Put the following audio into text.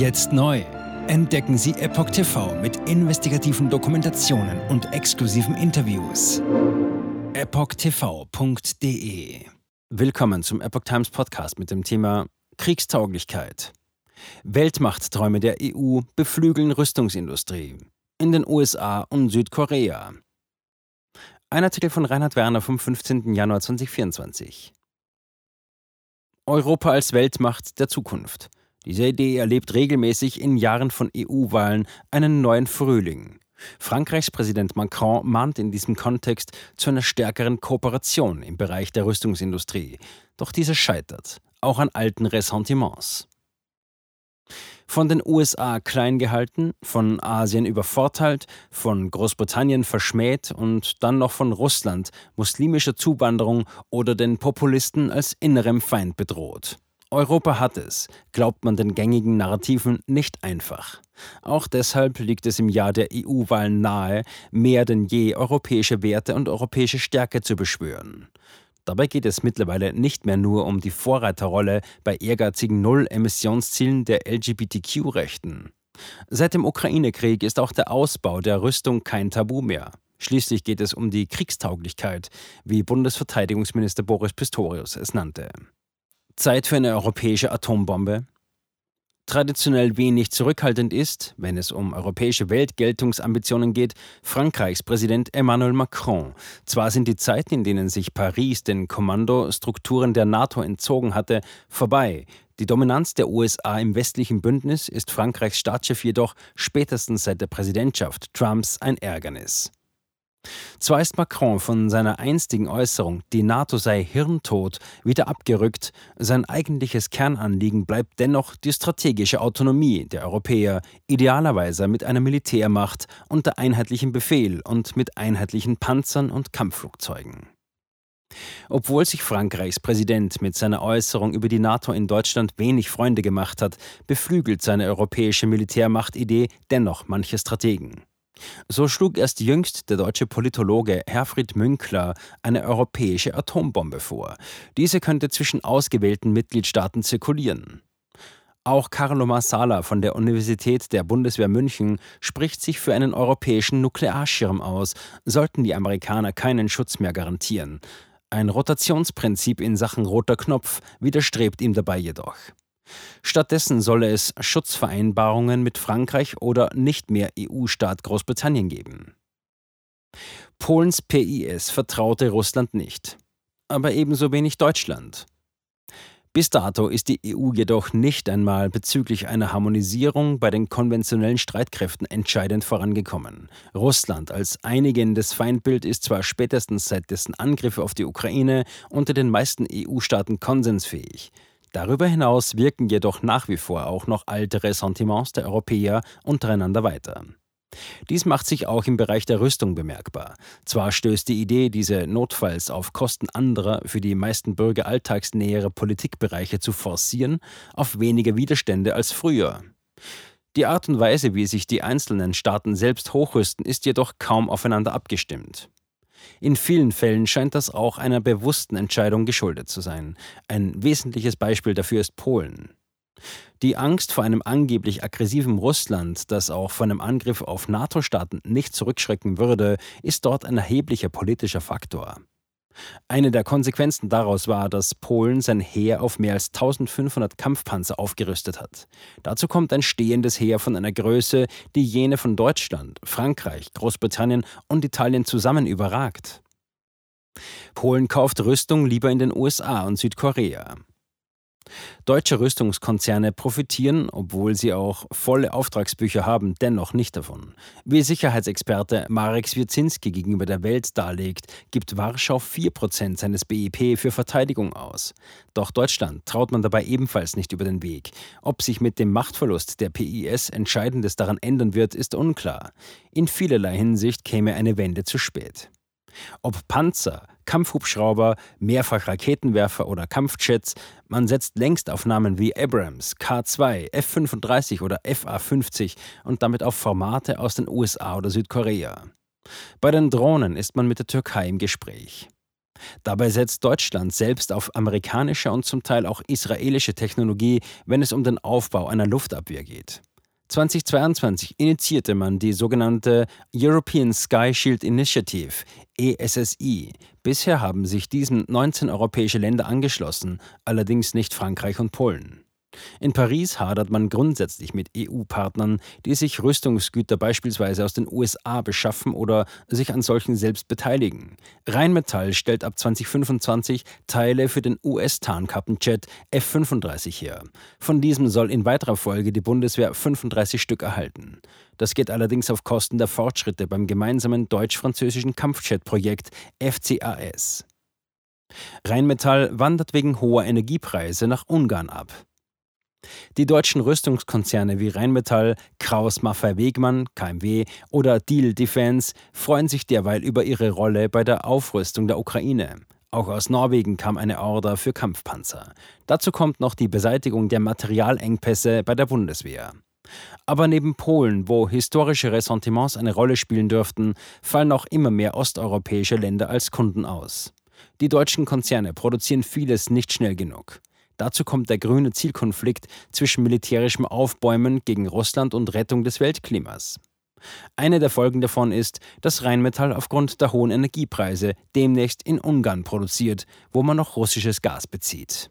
Jetzt neu. Entdecken Sie Epoch TV mit investigativen Dokumentationen und exklusiven Interviews. EpochTV.de Willkommen zum Epoch Times Podcast mit dem Thema Kriegstauglichkeit. Weltmachtträume der EU beflügeln Rüstungsindustrie. In den USA und Südkorea. Ein Artikel von Reinhard Werner vom 15. Januar 2024. Europa als Weltmacht der Zukunft. Diese Idee erlebt regelmäßig in Jahren von EU-Wahlen einen neuen Frühling. Frankreichs Präsident Macron mahnt in diesem Kontext zu einer stärkeren Kooperation im Bereich der Rüstungsindustrie. Doch diese scheitert, auch an alten Ressentiments. Von den USA klein gehalten, von Asien übervorteilt, von Großbritannien verschmäht und dann noch von Russland, muslimischer Zuwanderung oder den Populisten als innerem Feind bedroht. Europa hat es, glaubt man den gängigen Narrativen, nicht einfach. Auch deshalb liegt es im Jahr der EU-Wahlen nahe, mehr denn je europäische Werte und europäische Stärke zu beschwören. Dabei geht es mittlerweile nicht mehr nur um die Vorreiterrolle bei ehrgeizigen Null-Emissionszielen der LGBTQ-Rechten. Seit dem Ukraine-Krieg ist auch der Ausbau der Rüstung kein Tabu mehr. Schließlich geht es um die Kriegstauglichkeit, wie Bundesverteidigungsminister Boris Pistorius es nannte. Zeit für eine europäische Atombombe? Traditionell wenig zurückhaltend ist, wenn es um europäische Weltgeltungsambitionen geht, Frankreichs Präsident Emmanuel Macron. Zwar sind die Zeiten, in denen sich Paris den Kommandostrukturen der NATO entzogen hatte, vorbei. Die Dominanz der USA im westlichen Bündnis ist Frankreichs Staatschef jedoch spätestens seit der Präsidentschaft Trumps ein Ärgernis. Zwar ist Macron von seiner einstigen Äußerung, die NATO sei hirntot, wieder abgerückt, sein eigentliches Kernanliegen bleibt dennoch die strategische Autonomie der Europäer, idealerweise mit einer Militärmacht unter einheitlichem Befehl und mit einheitlichen Panzern und Kampfflugzeugen. Obwohl sich Frankreichs Präsident mit seiner Äußerung über die NATO in Deutschland wenig Freunde gemacht hat, beflügelt seine europäische Militärmachtidee dennoch manche Strategen. So schlug erst jüngst der deutsche Politologe Herfried Münkler eine europäische Atombombe vor. Diese könnte zwischen ausgewählten Mitgliedstaaten zirkulieren. Auch Carlo Marsala von der Universität der Bundeswehr München spricht sich für einen europäischen Nuklearschirm aus, sollten die Amerikaner keinen Schutz mehr garantieren. Ein Rotationsprinzip in Sachen roter Knopf widerstrebt ihm dabei jedoch. Stattdessen solle es Schutzvereinbarungen mit Frankreich oder nicht mehr EU-Staat Großbritannien geben. Polens PIS vertraute Russland nicht, aber ebenso wenig Deutschland. Bis dato ist die EU jedoch nicht einmal bezüglich einer Harmonisierung bei den konventionellen Streitkräften entscheidend vorangekommen. Russland als einigendes Feindbild ist zwar spätestens seit dessen Angriffe auf die Ukraine unter den meisten EU-Staaten konsensfähig, Darüber hinaus wirken jedoch nach wie vor auch noch alte Ressentiments der Europäer untereinander weiter. Dies macht sich auch im Bereich der Rüstung bemerkbar. Zwar stößt die Idee, diese notfalls auf Kosten anderer für die meisten Bürger alltagsnähere Politikbereiche zu forcieren, auf weniger Widerstände als früher. Die Art und Weise, wie sich die einzelnen Staaten selbst hochrüsten, ist jedoch kaum aufeinander abgestimmt. In vielen Fällen scheint das auch einer bewussten Entscheidung geschuldet zu sein. Ein wesentliches Beispiel dafür ist Polen. Die Angst vor einem angeblich aggressiven Russland, das auch von einem Angriff auf NATO-Staaten nicht zurückschrecken würde, ist dort ein erheblicher politischer Faktor. Eine der Konsequenzen daraus war, dass Polen sein Heer auf mehr als 1500 Kampfpanzer aufgerüstet hat. Dazu kommt ein stehendes Heer von einer Größe, die jene von Deutschland, Frankreich, Großbritannien und Italien zusammen überragt. Polen kauft Rüstung lieber in den USA und Südkorea. Deutsche Rüstungskonzerne profitieren, obwohl sie auch volle Auftragsbücher haben, dennoch nicht davon. Wie Sicherheitsexperte Marek Swierczynski gegenüber der Welt darlegt, gibt Warschau 4% seines BIP für Verteidigung aus. Doch Deutschland traut man dabei ebenfalls nicht über den Weg. Ob sich mit dem Machtverlust der PIS Entscheidendes daran ändern wird, ist unklar. In vielerlei Hinsicht käme eine Wende zu spät. Ob Panzer, Kampfhubschrauber, Mehrfachraketenwerfer oder Kampfjets, man setzt längst auf Namen wie Abrams, K2, F-35 oder FA-50 und damit auf Formate aus den USA oder Südkorea. Bei den Drohnen ist man mit der Türkei im Gespräch. Dabei setzt Deutschland selbst auf amerikanische und zum Teil auch israelische Technologie, wenn es um den Aufbau einer Luftabwehr geht. 2022 initiierte man die sogenannte European Sky Shield Initiative, ESSI. Bisher haben sich diesem 19 europäische Länder angeschlossen, allerdings nicht Frankreich und Polen. In Paris hadert man grundsätzlich mit EU-Partnern, die sich Rüstungsgüter beispielsweise aus den USA beschaffen oder sich an solchen selbst beteiligen. Rheinmetall stellt ab 2025 Teile für den US-Tarnkappenjet F-35 her. Von diesem soll in weiterer Folge die Bundeswehr 35 Stück erhalten. Das geht allerdings auf Kosten der Fortschritte beim gemeinsamen deutsch-französischen Kampfjet-Projekt FCAS. Rheinmetall wandert wegen hoher Energiepreise nach Ungarn ab. Die deutschen Rüstungskonzerne wie Rheinmetall, Kraus Maffei Wegmann, KMW oder Deal Defense freuen sich derweil über ihre Rolle bei der Aufrüstung der Ukraine. Auch aus Norwegen kam eine Order für Kampfpanzer. Dazu kommt noch die Beseitigung der Materialengpässe bei der Bundeswehr. Aber neben Polen, wo historische Ressentiments eine Rolle spielen dürften, fallen auch immer mehr osteuropäische Länder als Kunden aus. Die deutschen Konzerne produzieren vieles nicht schnell genug. Dazu kommt der grüne Zielkonflikt zwischen militärischem Aufbäumen gegen Russland und Rettung des Weltklimas. Eine der Folgen davon ist, dass Rheinmetall aufgrund der hohen Energiepreise demnächst in Ungarn produziert, wo man noch russisches Gas bezieht.